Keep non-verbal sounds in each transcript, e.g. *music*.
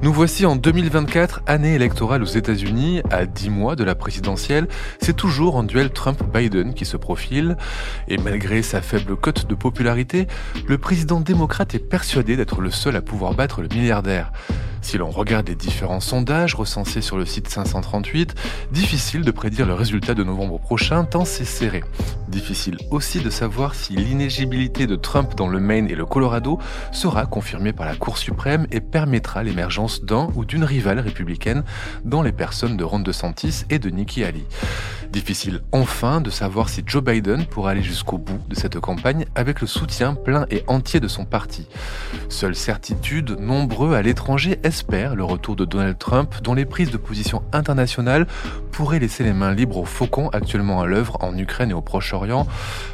Nous voici en 2024, année électorale aux États-Unis, à 10 mois de la présidentielle. C'est toujours un duel Trump-Biden qui se profile. Et malgré sa faible cote de popularité, le président démocrate est persuadé d'être le seul à pouvoir battre le milliardaire. Si l'on regarde les différents sondages recensés sur le site 538, difficile de prédire le résultat de novembre prochain tant c'est serré. Difficile aussi de savoir si l'inégibilité de Trump dans le Maine et le Colorado sera confirmée par la Cour suprême et permettra l'émergence d'un ou d'une rivale républicaine dans les personnes de Ron DeSantis et de Nikki Haley. Difficile enfin de savoir si Joe Biden pourra aller jusqu'au bout de cette campagne avec le soutien plein et entier de son parti. Seule certitude, nombreux à l'étranger espèrent le retour de Donald Trump dont les prises de position internationales pourraient laisser les mains libres aux faucons actuellement à l'œuvre en Ukraine et au Proche-Orient.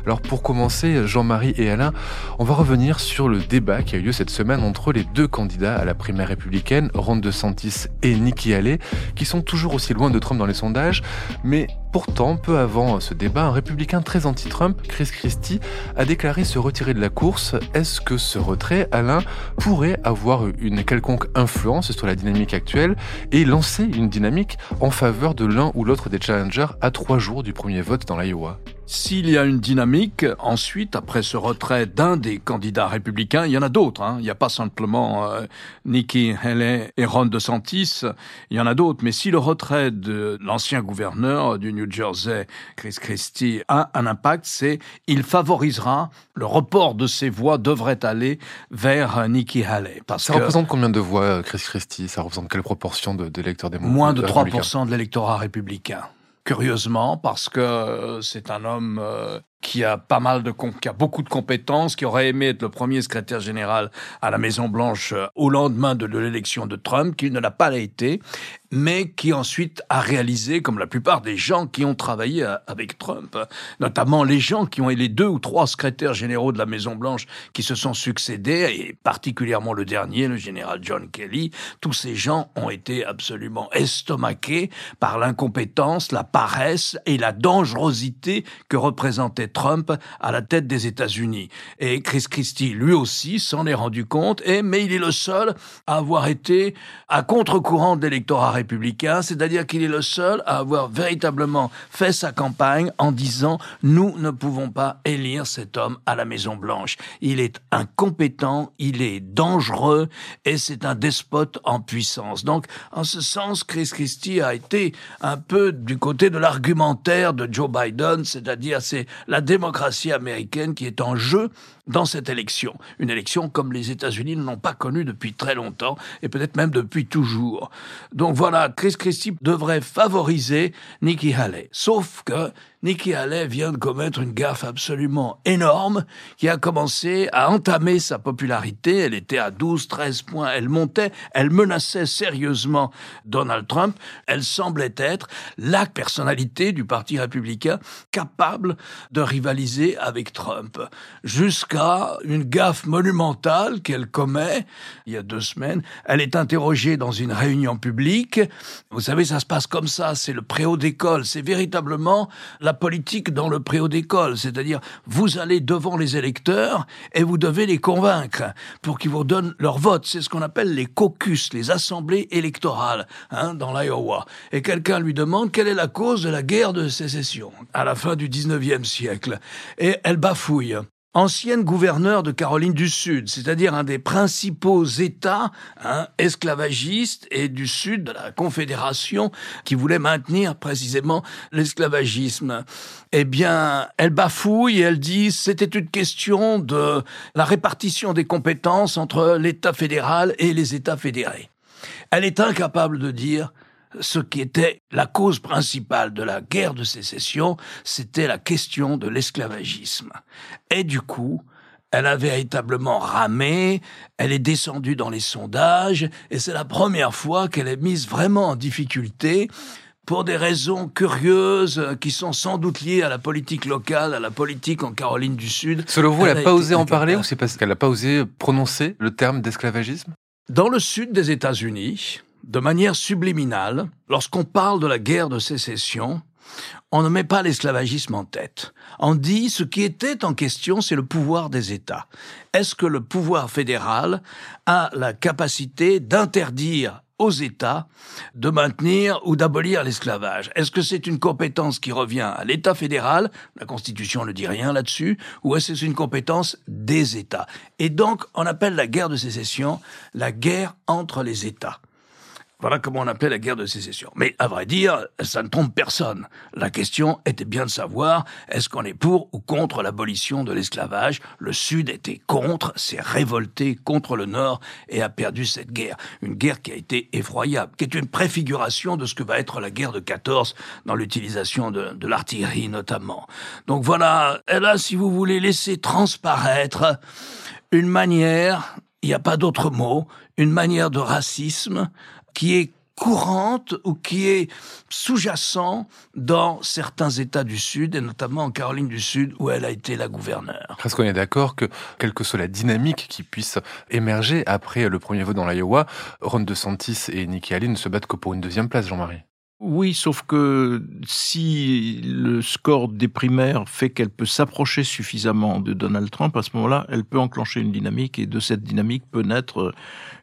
Alors pour commencer, Jean-Marie et Alain, on va revenir sur le débat qui a eu lieu cette semaine entre les deux candidats à la primaire républicaine Ron DeSantis et Nikki Haley, qui sont toujours aussi loin de Trump dans les sondages, mais pourtant, peu avant ce débat, un républicain très anti-Trump, Chris Christie, a déclaré se retirer de la course. Est-ce que ce retrait, Alain, pourrait avoir une quelconque influence sur la dynamique actuelle et lancer une dynamique en faveur de l'un ou l'autre des challengers à trois jours du premier vote dans l'Iowa? S'il y a une dynamique, ensuite, après ce retrait d'un des candidats républicains, il y en a d'autres. Hein. Il n'y a pas simplement euh, Nikki Haley et Ron DeSantis, il y en a d'autres. Mais si le retrait de l'ancien gouverneur du New Jersey, Chris Christie, a un impact, c'est il favorisera le report de ses voix devrait aller vers Nikki Haley. Parce ça représente combien de voix, Chris Christie? Ça représente quelle proportion d'électeurs démocrates Moins de 3% de l'électorat républicain curieusement, parce que euh, c'est un homme euh, qui a pas mal de qui a beaucoup de compétences, qui aurait aimé être le premier secrétaire général à la Maison Blanche euh, au lendemain de, l'élection de Trump, qu'il ne l'a pas été, mais qui ensuite a réalisé, comme la plupart des gens qui ont travaillé euh, avec Trump, notamment les gens qui ont été les deux ou trois secrétaires généraux de la Maison Blanche qui se sont succédés, et particulièrement le dernier, le général John Kelly, tous ces gens ont été absolument estomaqués par l'incompétence, la paresse et la dangerosité que représentait Trump à la tête des États-Unis. Et Chris Christie, lui aussi, s'en est rendu compte, et, mais il est le seul à avoir été à contre-courant de l'électorat républicain, c'est-à-dire qu'il est le seul à avoir véritablement fait sa campagne en disant nous ne pouvons pas élire cet homme à la Maison Blanche. Il est incompétent, il est dangereux et c'est un despote en puissance. Donc, en ce sens, Chris Christie a été un peu du côté de l'argumentaire de Joe Biden, c'est-à-dire c'est la démocratie américaine qui est en jeu dans cette élection. Une élection comme les États-Unis ne l'ont pas connue depuis très longtemps et peut-être même depuis toujours. Donc voilà, Chris Christie devrait favoriser Nikki Haley. Sauf que Nikki Haley vient de commettre une gaffe absolument énorme qui a commencé à entamer sa popularité. Elle était à 12, 13 points. Elle montait. Elle menaçait sérieusement Donald Trump. Elle semblait être la personnalité du Parti républicain capable de rivaliser avec Trump. Jusqu'à une gaffe monumentale qu'elle commet il y a deux semaines. Elle est interrogée dans une réunion publique. Vous savez, ça se passe comme ça. C'est le préau d'école. C'est véritablement la politique dans le préau d'école, c'est-à-dire vous allez devant les électeurs et vous devez les convaincre pour qu'ils vous donnent leur vote. C'est ce qu'on appelle les caucus, les assemblées électorales hein, dans l'Iowa. Et quelqu'un lui demande quelle est la cause de la guerre de sécession à la fin du 19e siècle? Et elle bafouille ancienne gouverneure de Caroline du Sud, c'est-à-dire un des principaux États hein, esclavagistes et du Sud de la Confédération qui voulait maintenir précisément l'esclavagisme. Eh bien, elle bafouille elle dit c'était une question de la répartition des compétences entre l'État fédéral et les États fédérés. Elle est incapable de dire ce qui était la cause principale de la guerre de sécession, c'était la question de l'esclavagisme. Et du coup, elle a véritablement ramé, elle est descendue dans les sondages, et c'est la première fois qu'elle est mise vraiment en difficulté pour des raisons curieuses qui sont sans doute liées à la politique locale, à la politique en Caroline du Sud. Selon vous, elle n'a pas osé en parler ou c'est parce qu'elle n'a pas osé prononcer le terme d'esclavagisme? Dans le sud des États-Unis, de manière subliminale, lorsqu'on parle de la guerre de sécession, on ne met pas l'esclavagisme en tête. On dit ce qui était en question, c'est le pouvoir des États. Est-ce que le pouvoir fédéral a la capacité d'interdire aux États de maintenir ou d'abolir l'esclavage? Est-ce que c'est une compétence qui revient à l'État fédéral? La Constitution ne dit rien là-dessus. Ou est-ce que c'est une compétence des États? Et donc, on appelle la guerre de sécession la guerre entre les États. Voilà comment on appelait la guerre de sécession. Mais à vrai dire, ça ne trompe personne. La question était bien de savoir est-ce qu'on est pour ou contre l'abolition de l'esclavage? Le Sud était contre, s'est révolté contre le Nord et a perdu cette guerre. Une guerre qui a été effroyable, qui est une préfiguration de ce que va être la guerre de 14 dans l'utilisation de, l'artillerie notamment. Donc voilà, elle a, si vous voulez, laissé transparaître une manière, il n'y a pas d'autre mot, une manière de racisme qui est courante ou qui est sous-jacent dans certains États du Sud, et notamment en Caroline du Sud, où elle a été la gouverneure. Est-ce qu'on est d'accord que, quelle que soit la dynamique qui puisse émerger après le premier vote dans l'Iowa, Ron DeSantis et Nikki Haley ne se battent que pour une deuxième place, Jean-Marie oui, sauf que si le score des primaires fait qu'elle peut s'approcher suffisamment de Donald Trump, à ce moment-là, elle peut enclencher une dynamique et de cette dynamique peut naître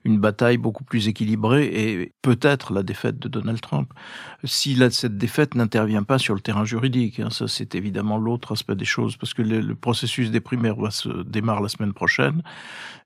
une bataille beaucoup plus équilibrée et peut-être la défaite de Donald Trump. Si cette défaite n'intervient pas sur le terrain juridique, hein, ça c'est évidemment l'autre aspect des choses, parce que le, processus des primaires va se démarre la semaine prochaine.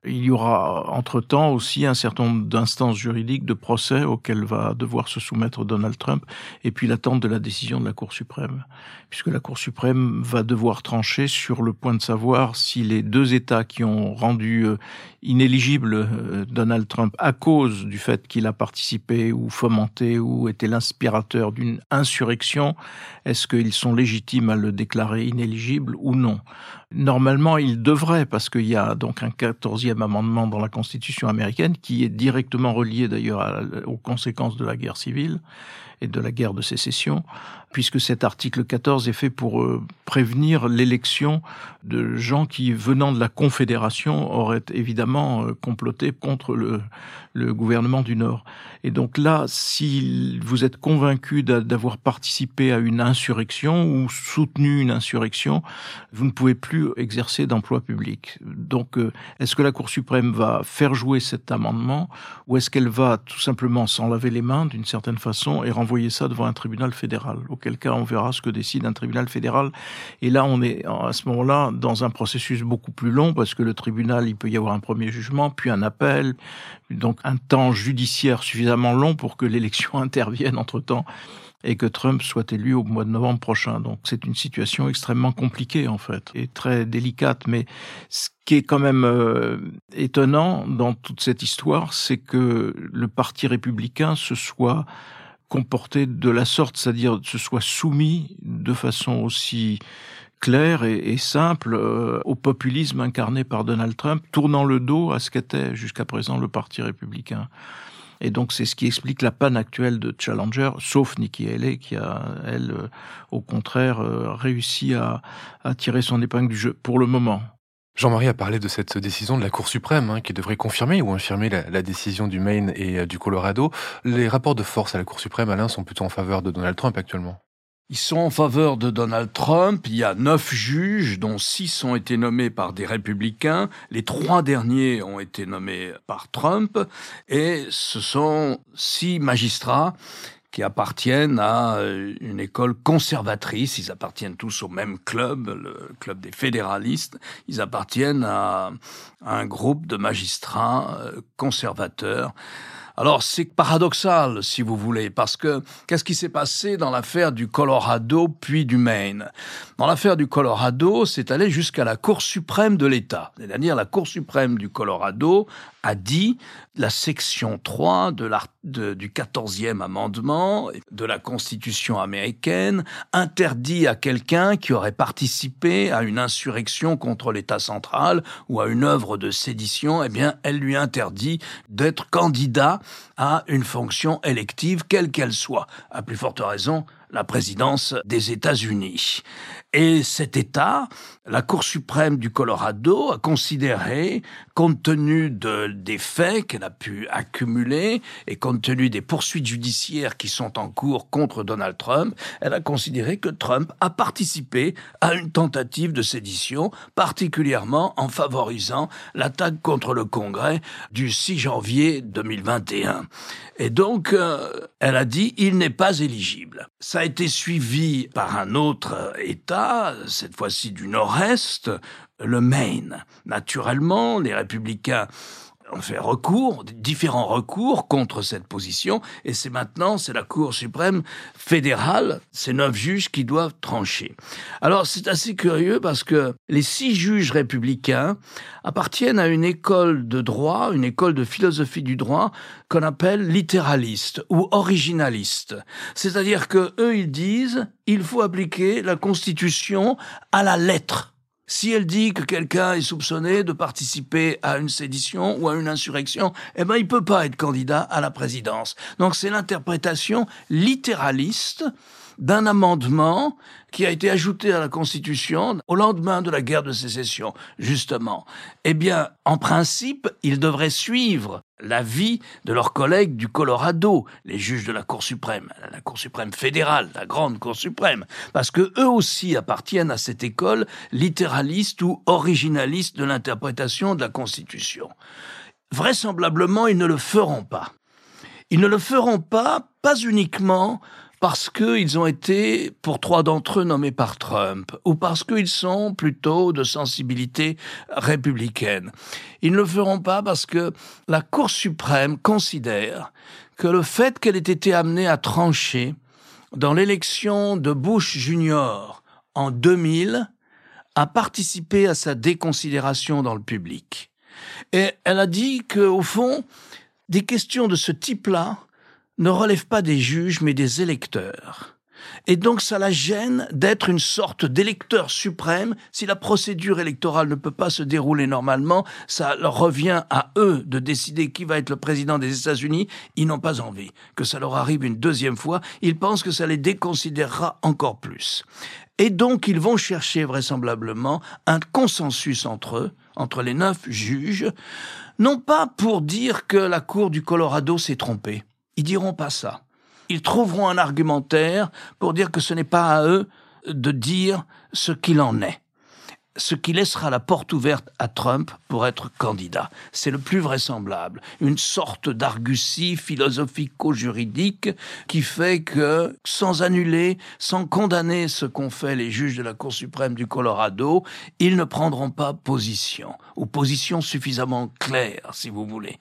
Il y aura entre-temps aussi un certain nombre d'instances juridiques de procès auxquelles va devoir se soumettre Donald Trump, et puis l'attente de la décision de la Cour suprême, puisque la Cour suprême va devoir trancher sur le point de savoir si les deux États qui ont rendu euh, inéligible euh, Donald Trump à cause du fait qu'il a participé ou fomenté ou été l'inspirateur d'une insurrection, est-ce qu'ils sont légitimes à le déclarer inéligible ou non? Normalement, ils devraient, parce qu'il y a donc un quatorzième amendement dans la Constitution américaine qui est directement relié d'ailleurs aux conséquences de la guerre civile et de la guerre de sécession, puisque cet article 14 est fait pour euh, prévenir l'élection de gens qui, venant de la Confédération, auraient évidemment euh, comploté contre le, gouvernement du Nord. Et donc là, si vous êtes convaincu d'avoir participé à une insurrection ou soutenu une insurrection, vous ne pouvez plus exercer d'emploi public. Donc, euh, est-ce que la Cour suprême va faire jouer cet amendement ou est-ce qu'elle va tout simplement s'en laver les mains d'une certaine façon et ça devant un tribunal fédéral quel cas on verra ce que décide un tribunal fédéral. Et là, on est à ce moment-là dans un processus beaucoup plus long parce que le tribunal, il peut y avoir un premier jugement, puis un appel, donc un temps judiciaire suffisamment long pour que l'élection *laughs* intervienne entre-temps et que Trump soit élu au mois de novembre prochain. Donc c'est une situation extrêmement compliquée en fait et très délicate. Mais ce qui est quand même euh, étonnant dans toute cette histoire, c'est que le Parti républicain se soit comporter de la sorte, c'est-à-dire se soit soumis de façon aussi claire et, simple euh, au populisme incarné par Donald Trump, tournant le dos à ce qu'était jusqu'à présent le Parti républicain. Et donc c'est ce qui explique la panne actuelle de Challenger, sauf Nikki Haley qui a, elle, euh, au contraire, euh, réussi à, à tirer son épingle du jeu pour le moment. Jean-Marie a parlé de cette décision de la Cour suprême hein, qui devrait confirmer ou infirmer la, décision du Maine et euh, du Colorado. Les rapports de force à la Cour suprême, Alain, sont plutôt en faveur de Donald Trump actuellement. Ils sont en faveur de Donald Trump. Il y a neuf juges, dont six ont été nommés par des républicains. Les trois derniers ont été nommés par Trump. Et ce sont six magistrats qui appartiennent à euh, une école conservatrice. Ils appartiennent tous au même club, le club des fédéralistes. Ils appartiennent à, un groupe de magistrats euh, conservateurs. Alors c'est paradoxal, si vous voulez, parce que qu'est-ce qui s'est passé dans l'affaire du Colorado puis du Maine? Dans l'affaire du Colorado, c'est allé jusqu'à la Cour suprême de l'État. C'est-à-dire la Cour suprême du Colorado a dit la section 3 de du 14e amendement de la Constitution américaine interdit à quelqu'un qui aurait participé à une insurrection contre l'État central ou à une œuvre de sédition, eh bien, elle lui interdit d'être candidat à une fonction élective, quelle qu'elle soit. À plus forte raison, la présidence des États-Unis. Et cet État, la Cour suprême du Colorado a considéré, compte tenu de, des faits qu'elle a pu accumuler et compte tenu des poursuites judiciaires qui sont en cours contre Donald Trump, elle a considéré que Trump a participé à une tentative de sédition, particulièrement en favorisant l'attaque contre le Congrès du 6 janvier 2021. Et donc, euh, elle a dit, il n'est pas éligible. Ça a été suivi par un autre État, cette fois-ci du Nord-Est, le Maine. Naturellement, les républicains on fait recours, différents recours contre cette position, et c'est maintenant, c'est la Cour suprême fédérale, ces neuf juges qui doivent trancher. Alors c'est assez curieux parce que les six juges républicains appartiennent à une école de droit, une école de philosophie du droit qu'on appelle littéraliste ou originaliste. C'est-à-dire que eux, ils disent, il faut appliquer la Constitution à la lettre. Si elle dit que quelqu'un est soupçonné de participer à une sédition ou à une insurrection, eh ben, il peut pas être candidat à la présidence. Donc c'est l'interprétation littéraliste d'un amendement qui a été ajouté à la Constitution au lendemain de la guerre de sécession, justement. Eh bien, en principe, ils devraient suivre l'avis de leurs collègues du Colorado, les juges de la Cour suprême, la Cour suprême fédérale, la grande Cour suprême, parce que eux aussi appartiennent à cette école littéraliste ou originaliste de l'interprétation de la Constitution. Vraisemblablement, ils ne le feront pas. Ils ne le feront pas, pas uniquement parce qu'ils ont été, pour trois d'entre eux, nommés par Trump, ou parce qu'ils sont plutôt de sensibilité républicaine. Ils ne le feront pas parce que la Cour suprême considère que le fait qu'elle ait été amenée à trancher dans l'élection de Bush Jr. en 2000 a participé à sa déconsidération dans le public. Et elle a dit que, au fond, des questions de ce type-là ne relève pas des juges mais des électeurs. Et donc ça la gêne d'être une sorte d'électeur suprême. Si la procédure électorale ne peut pas se dérouler normalement, ça leur revient à eux de décider qui va être le président des États-Unis. Ils n'ont pas envie que ça leur arrive une deuxième fois. Ils pensent que ça les déconsidérera encore plus. Et donc ils vont chercher vraisemblablement un consensus entre eux, entre les neuf juges, non pas pour dire que la Cour du Colorado s'est trompée ils diront pas ça. Ils trouveront un argumentaire pour dire que ce n'est pas à eux de dire ce qu'il en est ce qui laissera la porte ouverte à Trump pour être candidat. C'est le plus vraisemblable. Une sorte d'argutie philosophico-juridique qui fait que, sans annuler, sans condamner ce qu'ont fait les juges de la Cour suprême du Colorado, ils ne prendront pas position, ou position suffisamment claire, si vous voulez.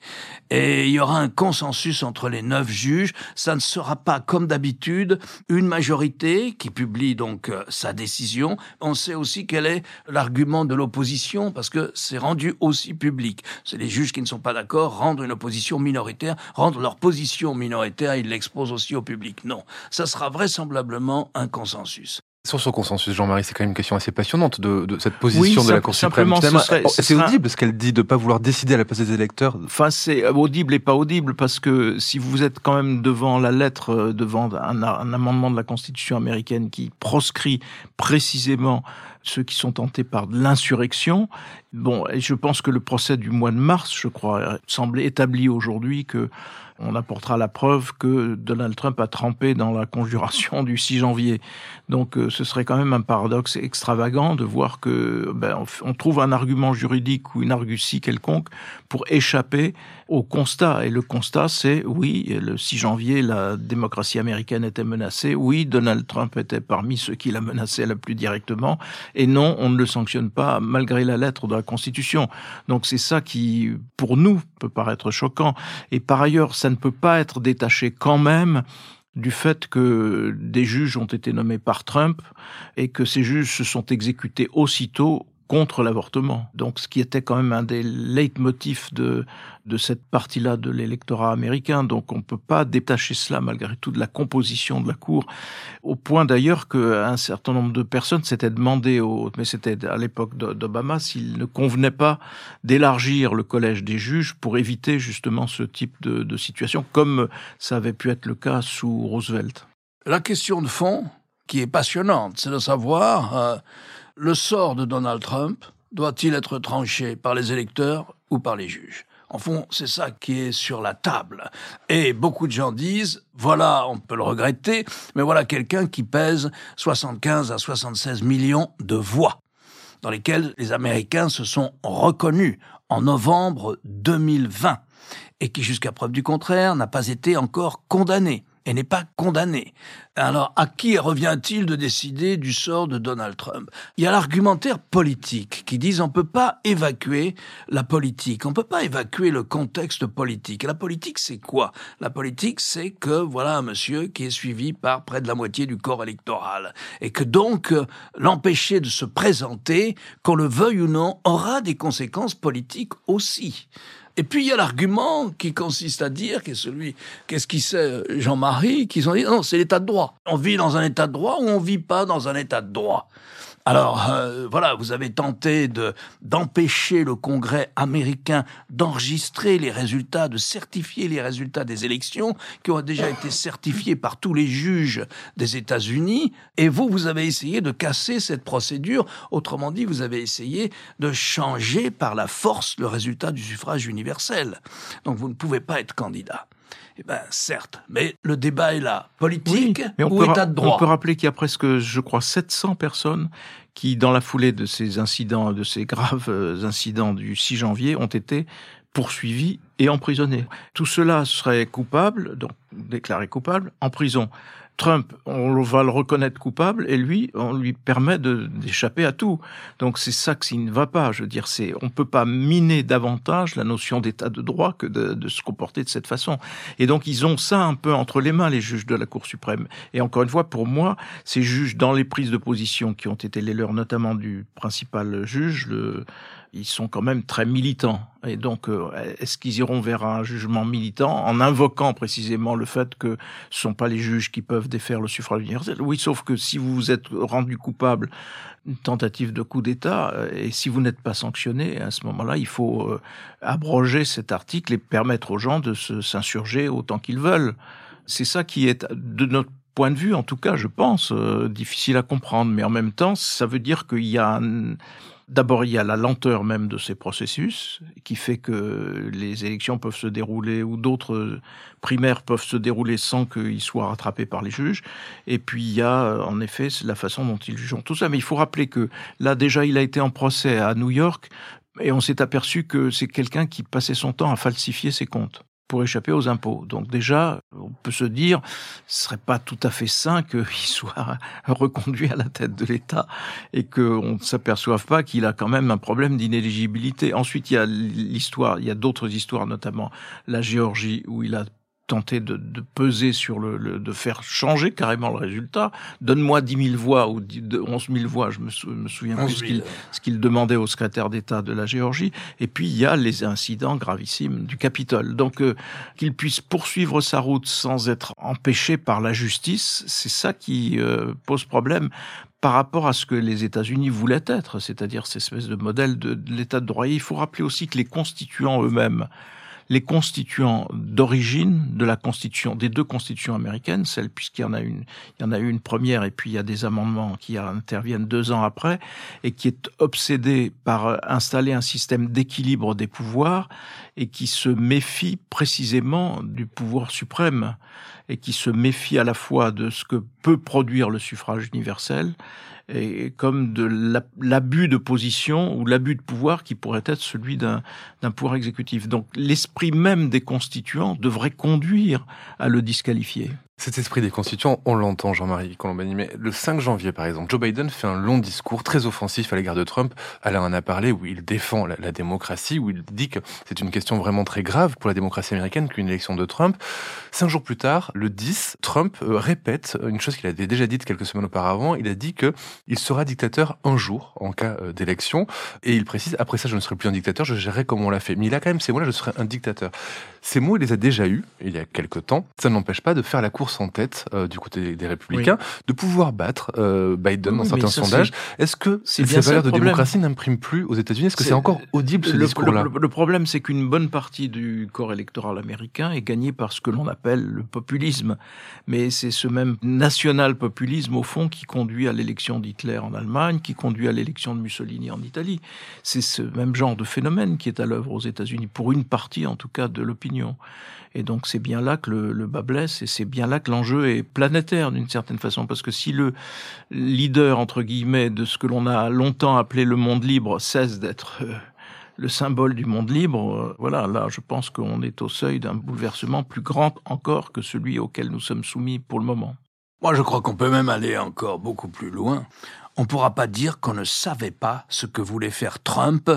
Et il y aura un consensus entre les neuf juges. Ça ne sera pas, comme d'habitude, une majorité qui publie donc euh, sa décision. On sait aussi quelle est la argument de l'opposition parce que c'est rendu aussi public. C'est les juges qui ne sont pas d'accord rendre une opposition minoritaire, rendre leur position minoritaire, ils l'exposent aussi au public. Non, ça sera vraisemblablement un consensus. Sur ce consensus, Jean-Marie, c'est quand même une question assez passionnante de, de cette position de la Cour suprême. C'est audible ce qu'elle dit de ne pas vouloir décider à la place des électeurs? Enfin, c'est audible et pas audible parce que si vous êtes quand même devant la lettre, euh, devant un, un amendement de la Constitution américaine qui proscrit précisément ceux qui sont tentés par l'insurrection. Bon, et je pense que le procès du mois de mars, je crois, semble établi aujourd'hui que on apportera la preuve que Donald Trump a trempé dans la conjuration du 6 janvier. Donc euh, ce serait quand même un paradoxe extravagant de voir que ben, on trouve un argument juridique ou une argutie quelconque pour échapper au constat. Et le constat, c'est oui, le 6 janvier, la démocratie américaine était menacée. Oui, Donald Trump était parmi ceux qui la menaçaient le plus directement. Et non, on ne le sanctionne pas malgré la lettre de la Constitution. Donc c'est ça qui, pour nous, peut paraître choquant. Et par ailleurs, ça ne peut pas être détaché quand même du fait que des juges ont été nommés par Trump et que ces juges se sont exécutés aussitôt contre l'avortement. Donc, ce qui était quand même un des leitmotifs de, de cette partie-là de l'électorat américain. Donc, on ne peut pas détacher cela, malgré tout, de la composition de la Cour. Au point d'ailleurs qu'un certain nombre de personnes s'étaient demandé, au, mais c'était à l'époque d'Obama, s'il ne convenait pas d'élargir le collège des juges pour éviter justement ce type de, situation, comme ça avait pu être le cas sous Roosevelt. La question de fond, qui est passionnante, c'est de savoir euh, le sort de Donald Trump doit-il être tranché par les électeurs ou par les juges? En fond, c'est ça qui est sur la table. Et beaucoup de gens disent, voilà, on peut le regretter, mais voilà quelqu'un qui pèse 75 à 76 millions de voix, dans lesquelles les Américains se sont reconnus en novembre 2020, et qui, jusqu'à preuve du contraire, n'a pas été encore condamné et n'est pas condamné. Alors, à qui revient-il de décider du sort de Donald Trump? Il y a l'argumentaire politique qui dit on peut pas évacuer la politique, on peut pas évacuer le contexte politique. la politique, c'est quoi? La politique, c'est que voilà un monsieur qui est suivi par près de la moitié du corps électoral et que donc euh, l'empêcher de se présenter, qu'on le veuille ou non, aura des conséquences politiques aussi. Et puis il y a l'argument qui consiste à dire, qu'est celui, qu'est-ce qui sait Jean-Marie, qu'ils ont dit non, c'est l'état de droit. On vit dans un état de droit ou on vit pas dans un état de droit? Alors euh, voilà, vous avez tenté de d'empêcher le Congrès américain d'enregistrer les résultats, de certifier les résultats des élections qui ont déjà été certifiés par tous les juges des États-Unis. Et vous, vous avez essayé de casser cette procédure. Autrement dit, vous avez essayé de changer par la force le résultat du suffrage universel. Donc vous ne pouvez pas être candidat. Eh bien, certes, mais le débat est là. Politique ou état de droit On peut rappeler qu'il y a presque, je crois, 700 personnes qui, dans la foulée de ces incidents, de ces *laughs* graves euh, incidents du 6 janvier, ont été poursuivis et emprisonnés. Tout cela serait coupable, donc déclaré coupable, en prison. Trump, on va le reconnaître coupable et lui, on lui permet d'échapper à tout. Donc c'est ça qui ne va pas. Je veux dire, c'est on peut pas miner davantage la notion d'état de droit que de, de, se comporter de cette façon. Et donc ils ont ça un peu entre les mains les juges de la Cour suprême. Et encore une fois, pour moi, ces juges dans les prises de position qui ont été les leurs, notamment du principal juge, le ils sont quand même très militants. Et donc, euh, est-ce qu'ils iront vers un jugement militant en invoquant précisément le fait que ce sont pas les juges qui peuvent défaire le suffrage universel? Oui, sauf que si vous vous êtes rendu coupable d'une tentative de coup d'État, euh, et si vous n'êtes pas sanctionné, à ce moment-là, il faut euh, abroger cet article et permettre aux gens de s'insurger autant qu'ils veulent. C'est ça qui est, de notre point de vue, en tout cas, je pense, difficile à comprendre. Mais en même temps, ça veut dire qu'il y a un D'abord, il y a la lenteur même de ces processus qui fait que les élections peuvent se dérouler ou d'autres primaires peuvent se dérouler sans qu'ils soient rattrapés par les juges. Et puis, il y a en effet la façon dont ils jugent tout ça. Mais il faut rappeler que là, déjà, il a été en procès à New York et on s'est aperçu que c'est quelqu'un qui passait son temps à falsifier ses comptes pour échapper aux impôts. Donc déjà, on peut se dire, ce serait pas tout à fait sain qu'il *laughs* soit reconduit à la tête de l'État et qu'on ne s'aperçoive pas qu'il a quand même un problème d'inéligibilité. Ensuite, il y a l'histoire, il y a d'autres histoires, notamment la Géorgie, où il a tenter de, de, peser sur le, de faire changer carrément le résultat. Donne-moi 10 000 voix ou 11 000 voix, je me, souviens plus ce qu'il demandait au secrétaire d'État de la Géorgie. Et puis il y a les incidents gravissimes du Capitole. Donc euh, qu'il puisse poursuivre sa route sans être empêché par la justice, c'est ça qui euh, pose problème par rapport à ce que les États-Unis voulaient être, c'est-à-dire cette espèce de modèle de, de l'État de droit. il faut rappeler aussi que les constituants eux-mêmes les constituants d'origine de la constitution, des deux constitutions américaines, celle puisqu'il y en a une, il y en a une première et puis il y a des amendements qui interviennent deux ans après et qui est obsédé par installer un système d'équilibre des pouvoirs et qui se méfie précisément du pouvoir suprême et qui se méfie à la fois de ce que peut produire le suffrage universel et comme de l'abus de position ou l'abus de pouvoir qui pourrait être celui d'un pouvoir exécutif. Donc l'esprit même des constituants devrait conduire à le disqualifier. Cet esprit des constituants, on l'entend, Jean-Marie Colombani, mais le 5 janvier, par exemple, Joe Biden fait un long discours très offensif à l'égard de Trump. Alain en a parlé, où il défend la, démocratie, où il dit que c'est une question vraiment très grave pour la démocratie américaine qu'une élection de Trump. Cinq jours plus tard, le 10, Trump euh, répète une chose qu'il avait déjà dite quelques semaines auparavant. Il a dit que il sera dictateur un jour en cas euh, d'élection. Et il précise, après ça, je ne serai plus un dictateur, je gérerai comme on l'a fait. Mais il a quand même ces mots-là, je serai un dictateur. Ces mots, il les a déjà eus, il y a quelques temps. Ça n'empêche pas de faire la cour course en tête euh, du côté des républicains, de pouvoir battre euh, Biden dans certains sondages. Est-ce que ces valeurs de démocratie n'impriment plus aux États-Unis? Est-ce que c'est encore audible ce discours-là? le, le, problème, c'est qu'une bonne partie du corps électoral américain est gagné par ce que l'on appelle le populisme. Mais c'est ce même national-populisme, au fond, qui conduit à l'élection d'Hitler en Allemagne, qui conduit à l'élection de Mussolini en Italie. C'est ce même genre de phénomène qui est à l'œuvre aux États-Unis, pour une partie en tout cas de l'opinion. Et donc c'est bien là que le, le bas blesse et c'est bien là que l'enjeu est planétaire d'une certaine façon, parce que si le leader entre guillemets de ce que l'on a longtemps appelé le monde libre cesse d'être euh, le symbole du monde libre, euh, voilà, là je pense qu'on est au seuil d'un bouleversement plus grand encore que celui auquel nous sommes soumis pour le moment. Moi je crois qu'on peut même aller encore beaucoup plus loin. On ne pourra pas dire qu'on ne savait pas ce que voulait faire Trump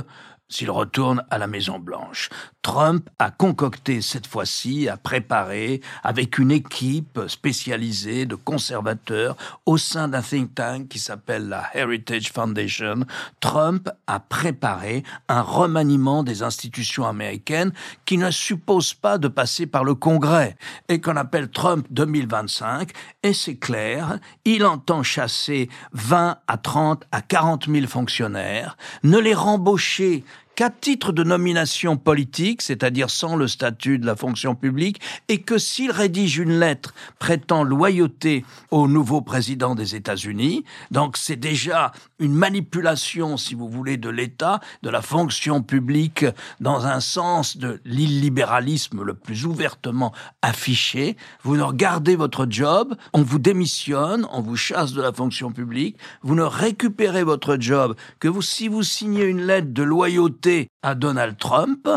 s'il retourne à la Maison Blanche. Trump a concocté cette fois-ci, a préparé avec une équipe spécialisée de conservateurs au sein d'un think tank qui s'appelle la Heritage Foundation. Trump a préparé un remaniement des institutions américaines qui ne suppose pas de passer par le Congrès et qu'on appelle Trump 2025. Et c'est clair, il entend chasser 20 à 30 à 40 000 fonctionnaires, ne les rembaucher qu'à titre de nomination politique, c'est-à-dire sans le statut de la fonction publique, et que s'il rédige une lettre prêtant loyauté au nouveau président des États-Unis, donc c'est déjà une manipulation, si vous voulez, de l'État, de la fonction publique, dans un sens de l'illibéralisme le plus ouvertement affiché. Vous ne regardez votre job, on vous démissionne, on vous chasse de la fonction publique, vous ne récupérez votre job que si vous signez une lettre de loyauté à Donald Trump,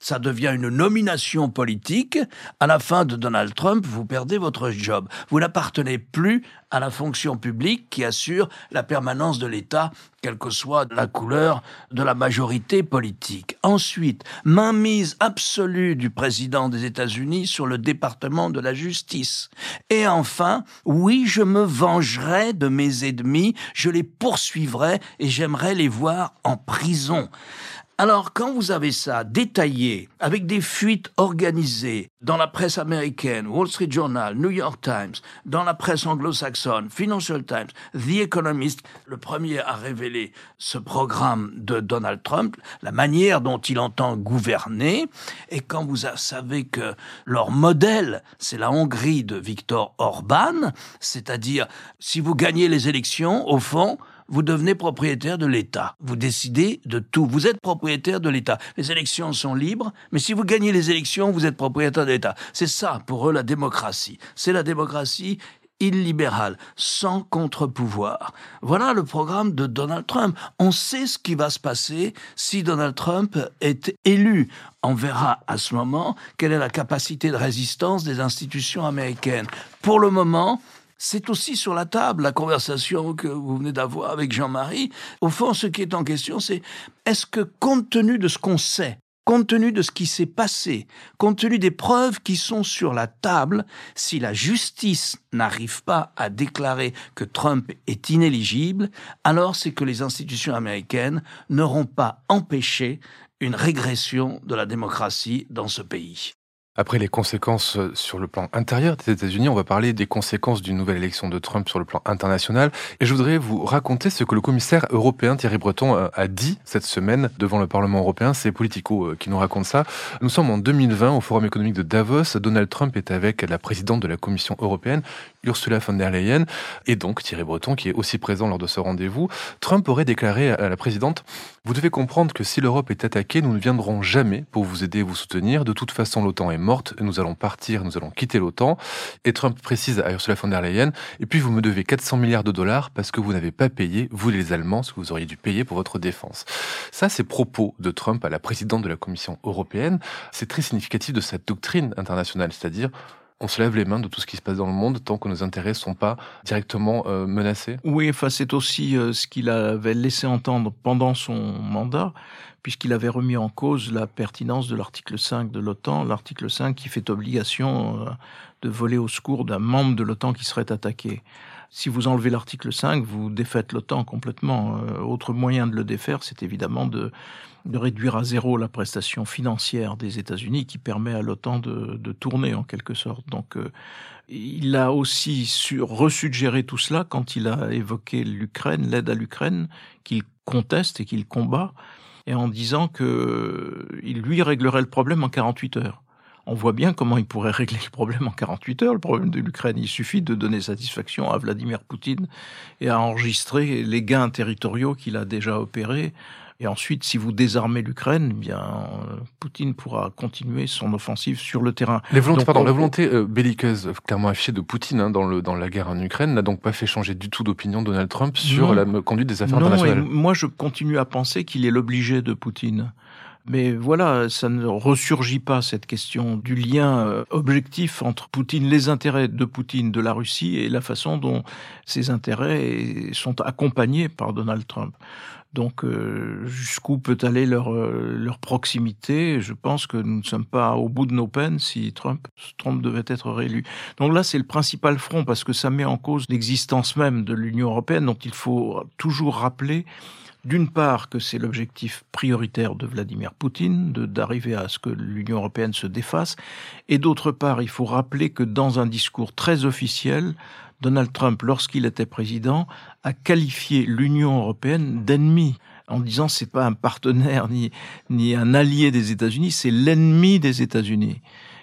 ça devient une nomination politique. À la fin de Donald Trump, vous perdez votre job. Vous n'appartenez plus à la fonction publique qui assure la permanence de l'État, quelle que soit la couleur de la majorité politique. Ensuite, mainmise absolue du président des États-Unis sur le département de la justice. Et enfin, oui, je me vengerai de mes ennemis, je les poursuivrai et j'aimerais les voir en prison. Alors, quand vous avez ça détaillé, avec des fuites organisées dans la presse américaine, Wall Street Journal, New York Times, dans la presse anglo-saxonne, Financial Times, The Economist, le premier à révéler ce programme de Donald Trump, la manière dont il entend gouverner, et quand vous savez que leur modèle, c'est la Hongrie de Viktor Orban, c'est-à-dire, si vous gagnez les élections, au fond, vous devenez propriétaire de l'État. Vous décidez de tout. Vous êtes propriétaire de l'État. Les élections sont libres, mais si vous gagnez les élections, vous êtes propriétaire de l'État. C'est ça, pour eux, la démocratie. C'est la démocratie illibérale, sans contre-pouvoir. Voilà le programme de Donald Trump. On sait ce qui va se passer si Donald Trump est élu. On verra à ce moment quelle est la capacité de résistance des institutions américaines. Pour le moment, c'est aussi sur la table la conversation que vous venez d'avoir avec Jean-Marie. Au fond, ce qui est en question, c'est est-ce que compte tenu de ce qu'on sait, compte tenu de ce qui s'est passé, compte tenu des preuves qui sont sur la table, si la justice n'arrive pas à déclarer que Trump est inéligible, alors c'est que les institutions américaines n'auront pas empêché une régression de la démocratie dans ce pays. Après les conséquences euh, sur le plan intérieur des États-Unis, on va parler des conséquences d'une nouvelle élection de Trump sur le plan international. Et je voudrais vous raconter ce que le commissaire européen Thierry Breton euh, a dit cette semaine devant le Parlement européen. C'est Politico euh, qui nous raconte ça. Nous sommes en 2020 au Forum économique de Davos. Donald Trump est avec la présidente de la Commission européenne, Ursula von der Leyen, et donc Thierry Breton qui est aussi présent lors de ce rendez-vous. Trump aurait déclaré à la présidente Vous devez comprendre que si l'Europe est attaquée, nous ne viendrons jamais pour vous aider et vous soutenir. De toute façon, l'OTAN est morte, nous allons partir, nous allons quitter l'OTAN. Et Trump précise à Ursula von der Leyen, et puis vous me devez 400 milliards de dollars parce que vous n'avez pas payé, vous les Allemands, ce que vous auriez dû payer pour votre défense. Ça, c'est propos de Trump à la présidente de la Commission européenne. C'est très significatif de cette doctrine internationale, c'est-à-dire on se lève les mains de tout ce qui se passe dans le monde tant que nos intérêts ne sont pas directement euh, menacés Oui, enfin, c'est aussi euh, ce qu'il avait laissé entendre pendant son mandat, puisqu'il avait remis en cause la pertinence de l'article 5 de l'OTAN, l'article 5 qui fait obligation euh, de voler au secours d'un membre de l'OTAN qui serait attaqué. Si vous enlevez l'article 5, vous défaites l'OTAN complètement. Euh, autre moyen de le défaire, c'est évidemment de, réduire à zéro la prestation financière des États-Unis qui permet à l'OTAN de, tourner en quelque sorte. Donc euh, il a aussi su tout cela quand il a évoqué l'Ukraine, l'aide à l'Ukraine, qu'il conteste et qu'il combat, et en disant que il lui réglerait le problème en 48 heures on voit bien comment il pourrait régler le problème en 48 heures, le problème de l'Ukraine. Il suffit de donner satisfaction à Vladimir Poutine et à enregistrer les gains territoriaux qu'il a déjà opérés. Et ensuite, si vous désarmez l'Ukraine, eh bien, Poutine pourra continuer son offensive sur le terrain. Les volontés, pardon, la volonté euh, belliqueuse clairement affichée de Poutine hein, dans, le, dans la guerre en Ukraine n'a donc pas fait changer du tout d'opinion Donald Trump sur la conduite des affaires non, internationales. moi, je continue à penser qu'il est l'obligé de Poutine. Mais voilà, ça ne ressurgit pas cette question du lien euh, objectif entre Poutine, les intérêts de Poutine, de la Russie et la façon dont ces intérêts sont accompagnés par Donald Trump. Donc euh, jusqu'où peut aller leur, euh, leur proximité? Je pense que nous ne sommes pas au bout de nos peines si Trump, Trump devait être réélu. Donc là, c'est le principal front parce que ça met en cause l'existence même de l'Union européenne dont il faut toujours rappeler d'une part que c'est l'objectif prioritaire de Vladimir Poutine, d'arriver à ce que l'Union européenne se défasse, et d'autre part, il faut rappeler que dans un discours très officiel, Donald Trump, lorsqu'il était président, a qualifié l'Union européenne d'ennemi en disant c'est pas un partenaire ni ni un allié des États-Unis, c'est l'ennemi des États-Unis.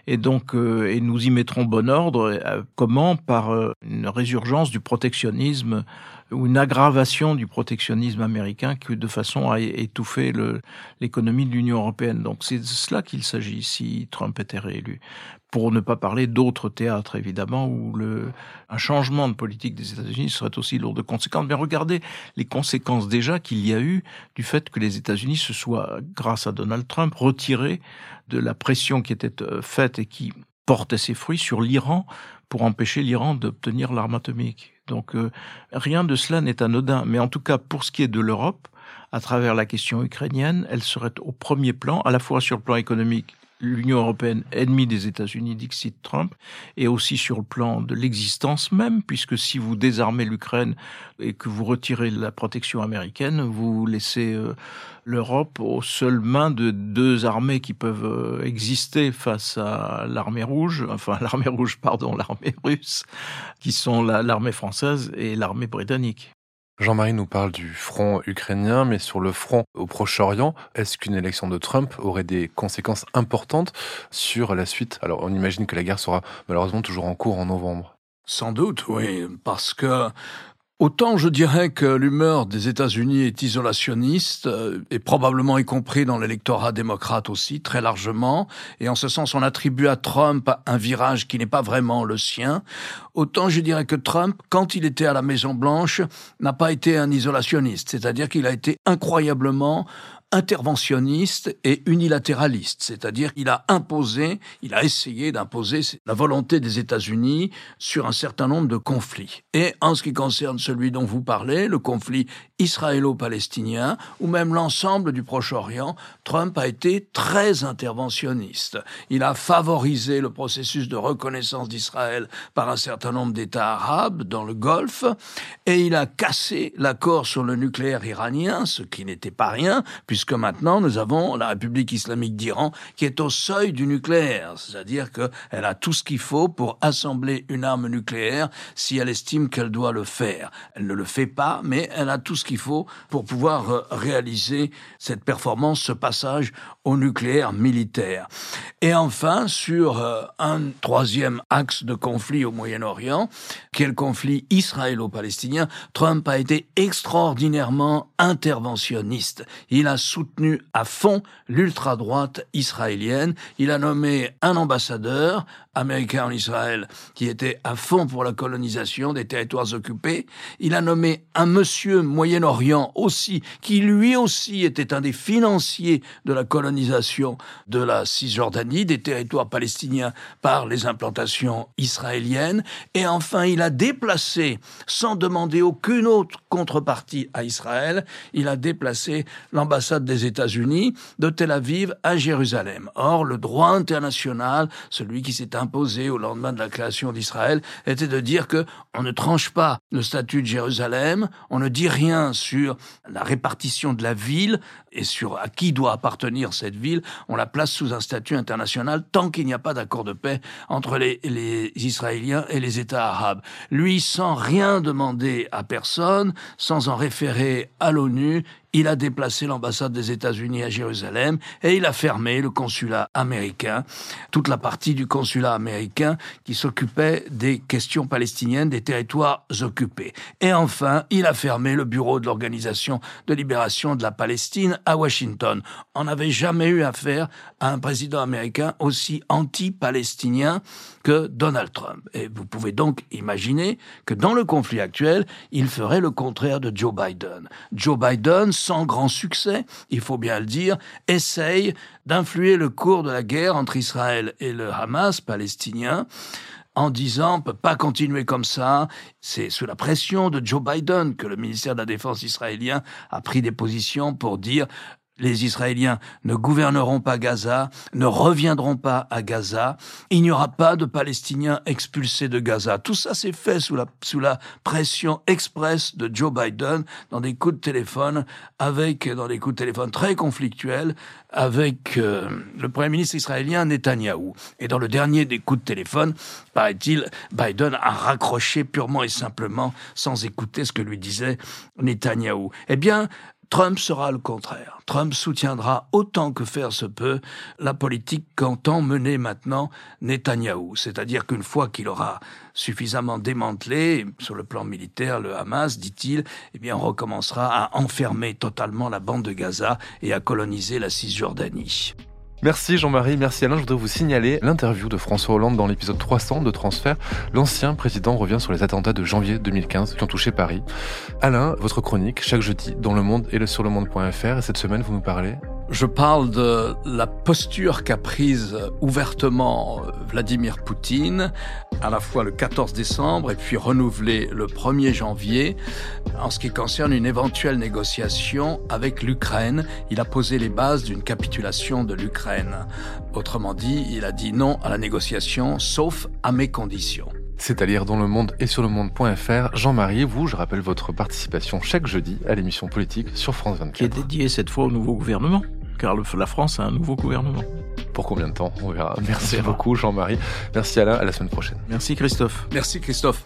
Et donc, euh, et nous y mettrons bon ordre. Euh, comment? Par euh, une résurgence du protectionnisme ou une aggravation du protectionnisme américain que de façon à étouffer l'économie de l'Union européenne. Donc c'est de cela qu'il s'agit si Trump était réélu. Pour ne pas parler d'autres théâtres, évidemment, où le, un changement de politique des États-Unis serait aussi lourd de conséquences. Mais regardez les conséquences déjà qu'il y a eu du fait que les États-Unis se soient, grâce à Donald Trump, retirés de la pression qui était euh, faite et qui portait ses fruits sur l'Iran pour empêcher l'Iran d'obtenir l'arme atomique. Donc euh, rien de cela n'est anodin. Mais en tout cas, pour ce qui est de l'Europe, à travers la question ukrainienne, elle serait au premier plan, à la fois sur le plan économique l'Union européenne ennemie des États-Unis, Dixit Trump, et aussi sur le plan de l'existence même, puisque si vous désarmez l'Ukraine et que vous retirez la protection américaine, vous laissez euh, l'Europe aux seules mains de deux armées qui peuvent euh, exister face à l'armée rouge, *laughs* enfin l'armée rouge, pardon, l'armée russe, qui sont l'armée française et l'armée britannique. Jean-Marie nous parle du front ukrainien, mais sur le front au Proche-Orient, est-ce qu'une élection de Trump aurait des conséquences importantes sur la suite? Alors on imagine que la guerre sera malheureusement toujours en cours en novembre. Sans doute, oui, parce que Autant je dirais que l'humeur des États-Unis est isolationniste, euh, et probablement y compris dans l'électorat démocrate aussi, très largement, et en ce sens on attribue à Trump un virage qui n'est pas vraiment le sien, autant je dirais que Trump, quand il était à la Maison-Blanche, n'a pas été un isolationniste, c'est-à-dire qu'il a été incroyablement interventionniste et unilatéraliste, c'est-à-dire qu'il a imposé, il a essayé d'imposer la volonté des États-Unis sur un certain nombre de conflits. Et en ce qui concerne celui dont vous parlez, le conflit israélo-palestinien, ou même l'ensemble du Proche-Orient, Trump a été très interventionniste. Il a favorisé le processus de reconnaissance d'Israël par un certain nombre d'États arabes dans le Golfe, et il a cassé l'accord sur le nucléaire iranien, ce qui n'était pas rien, puisque puisque maintenant nous avons la République islamique d'Iran qui est au seuil du nucléaire, c'est-à-dire qu'elle a tout ce qu'il faut pour assembler une arme nucléaire si elle estime qu'elle doit le faire. Elle ne le fait pas, mais elle a tout ce qu'il faut pour pouvoir euh, réaliser cette performance, ce passage au nucléaire militaire. Et enfin, sur euh, un troisième axe de conflit au Moyen-Orient, qui est le conflit israélo-palestinien, Trump a été extraordinairement interventionniste. Il a soutenu à fond l'ultra-droite israélienne. Il a nommé un ambassadeur américain en Israël qui était à fond pour la colonisation des territoires occupés. Il a nommé un monsieur Moyen-Orient aussi, qui lui aussi était un des financiers de la colonisation de la Cisjordanie, des territoires palestiniens par les implantations israéliennes. Et enfin, il a déplacé, sans demander aucune autre contrepartie à Israël, il a déplacé l'ambassade des États-Unis de Tel Aviv à Jérusalem. Or, le droit international, celui qui s'est imposé au lendemain de la création d'Israël, était de dire que on ne tranche pas le statut de Jérusalem, on ne dit rien sur la répartition de la ville et sur à qui doit appartenir cette ville, on la place sous un statut international tant qu'il n'y a pas d'accord de paix entre les, Israéliens et les États arabes. Lui, sans rien demander à personne, sans en référer à l'ONU, il a déplacé l'ambassade des États-Unis à Jérusalem et il a fermé le consulat américain, toute la partie du consulat américain qui s'occupait des questions palestiniennes des territoires occupés. Et enfin, il a fermé le bureau de l'Organisation de libération de la Palestine à Washington. On n'avait jamais eu affaire à un président américain aussi anti-palestinien que Donald Trump. Et vous pouvez donc imaginer que dans le conflit actuel, il ferait le contraire de Joe Biden. Joe Biden sans grand succès, il faut bien le dire, essaye d'influer le cours de la guerre entre Israël et le Hamas palestinien en disant on peut pas continuer comme ça. C'est sous la pression de Joe Biden que le ministère de la Défense israélien a pris des positions pour dire les Israéliens ne gouverneront pas Gaza, ne reviendront pas à Gaza, il n'y aura pas de Palestiniens expulsés de Gaza. Tout ça s'est fait sous la, sous la pression express de Joe Biden dans des coups de téléphone, avec, dans des coups de téléphone très conflictuels, avec euh, le Premier ministre israélien Netanyahou. Et dans le dernier des coups de téléphone, paraît-il, Biden a raccroché purement et simplement sans écouter ce que lui disait Netanyahou. Eh bien, Trump sera le contraire. Trump soutiendra autant que faire se peut la politique qu'entend mener maintenant Netanyahou. C'est-à-dire qu'une fois qu'il aura suffisamment démantelé sur le plan militaire le Hamas, dit-il, eh bien on recommencera à enfermer totalement la bande de Gaza et à coloniser la Cisjordanie. Merci Jean-Marie, merci Alain. Je voudrais vous signaler l'interview de François Hollande dans l'épisode 300 de Transfert. L'ancien président revient sur les attentats de janvier 2015 qui ont touché Paris. Alain, votre chronique, chaque jeudi, dans Le Monde et sur le monde.fr. Et cette semaine, vous nous parlez je parle de la posture qu'a prise ouvertement Vladimir Poutine, à la fois le 14 décembre et puis renouvelé le 1er janvier, en ce qui concerne une éventuelle négociation avec l'Ukraine. Il a posé les bases d'une capitulation de l'Ukraine. Autrement dit, il a dit non à la négociation, sauf à mes conditions. C'est à lire dans le monde et sur le monde.fr. Jean-Marie, vous, je rappelle votre participation chaque jeudi à l'émission politique sur France 24. Qui est dédiée cette fois au nouveau gouvernement car la France a un nouveau gouvernement. Pour combien de temps? On verra. Merci beaucoup Jean-Marie. Merci Alain, à la semaine prochaine. Merci Christophe. Merci Christophe.